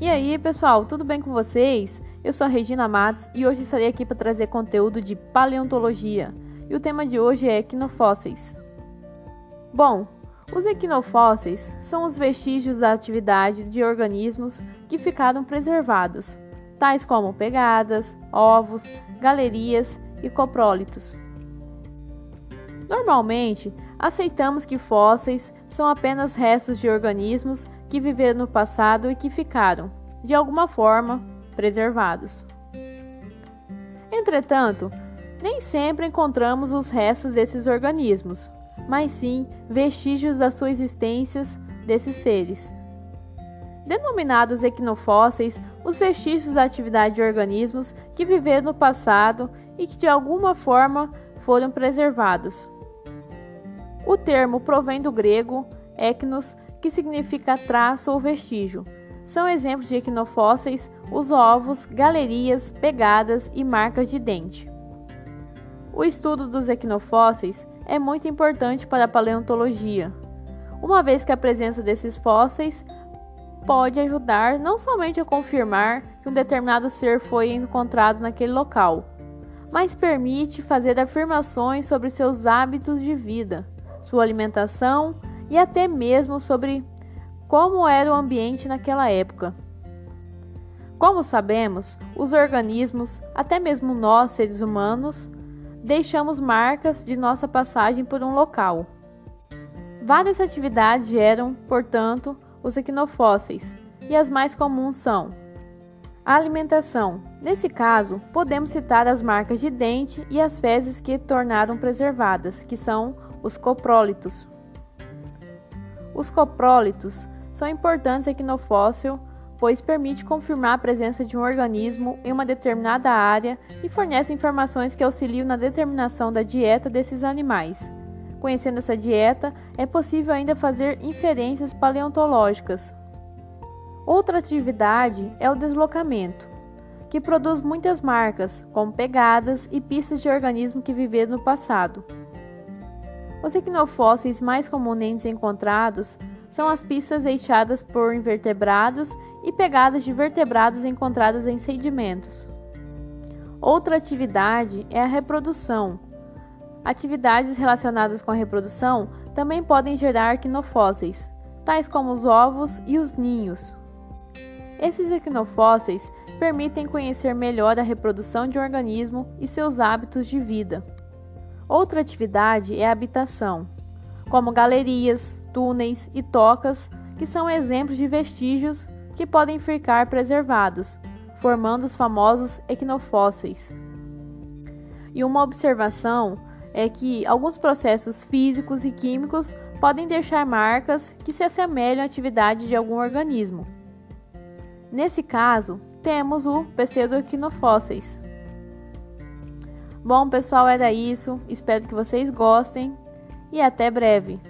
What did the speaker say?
E aí, pessoal, tudo bem com vocês? Eu sou a Regina Matos e hoje estarei aqui para trazer conteúdo de paleontologia. E o tema de hoje é equinofósseis. Bom, os equinofósseis são os vestígios da atividade de organismos que ficaram preservados, tais como pegadas, ovos, galerias e coprólitos. Normalmente, aceitamos que fósseis são apenas restos de organismos que viveram no passado e que ficaram, de alguma forma, preservados. Entretanto, nem sempre encontramos os restos desses organismos, mas sim vestígios da sua existência desses seres. Denominados equinofósseis, os vestígios da atividade de organismos que viveram no passado e que de alguma forma foram preservados. O termo provém do grego eknos, que significa traço ou vestígio. São exemplos de equinofósseis os ovos, galerias, pegadas e marcas de dente. O estudo dos equinofósseis é muito importante para a paleontologia, uma vez que a presença desses fósseis pode ajudar não somente a confirmar que um determinado ser foi encontrado naquele local, mas permite fazer afirmações sobre seus hábitos de vida, sua alimentação e até mesmo sobre como era o ambiente naquela época. Como sabemos, os organismos, até mesmo nós seres humanos, deixamos marcas de nossa passagem por um local. Várias atividades geram, portanto, os equinofósseis, e as mais comuns são a alimentação. Nesse caso, podemos citar as marcas de dente e as fezes que tornaram preservadas, que são os coprólitos. Os coprólitos são importantes aqui no fóssil, pois permite confirmar a presença de um organismo em uma determinada área e fornece informações que auxiliam na determinação da dieta desses animais. Conhecendo essa dieta, é possível ainda fazer inferências paleontológicas. Outra atividade é o deslocamento, que produz muitas marcas, como pegadas e pistas de organismos que viveram no passado. Os equinofósseis mais comumente encontrados são as pistas deixadas por invertebrados e pegadas de vertebrados encontradas em sedimentos. Outra atividade é a reprodução. Atividades relacionadas com a reprodução também podem gerar equinofósseis, tais como os ovos e os ninhos. Esses equinofósseis permitem conhecer melhor a reprodução de um organismo e seus hábitos de vida. Outra atividade é a habitação, como galerias, túneis e tocas, que são exemplos de vestígios que podem ficar preservados, formando os famosos equinofósseis. E uma observação é que alguns processos físicos e químicos podem deixar marcas que se assemelham à atividade de algum organismo. Nesse caso, temos o pseudoequinofósseis, Bom, pessoal, era isso. Espero que vocês gostem e até breve.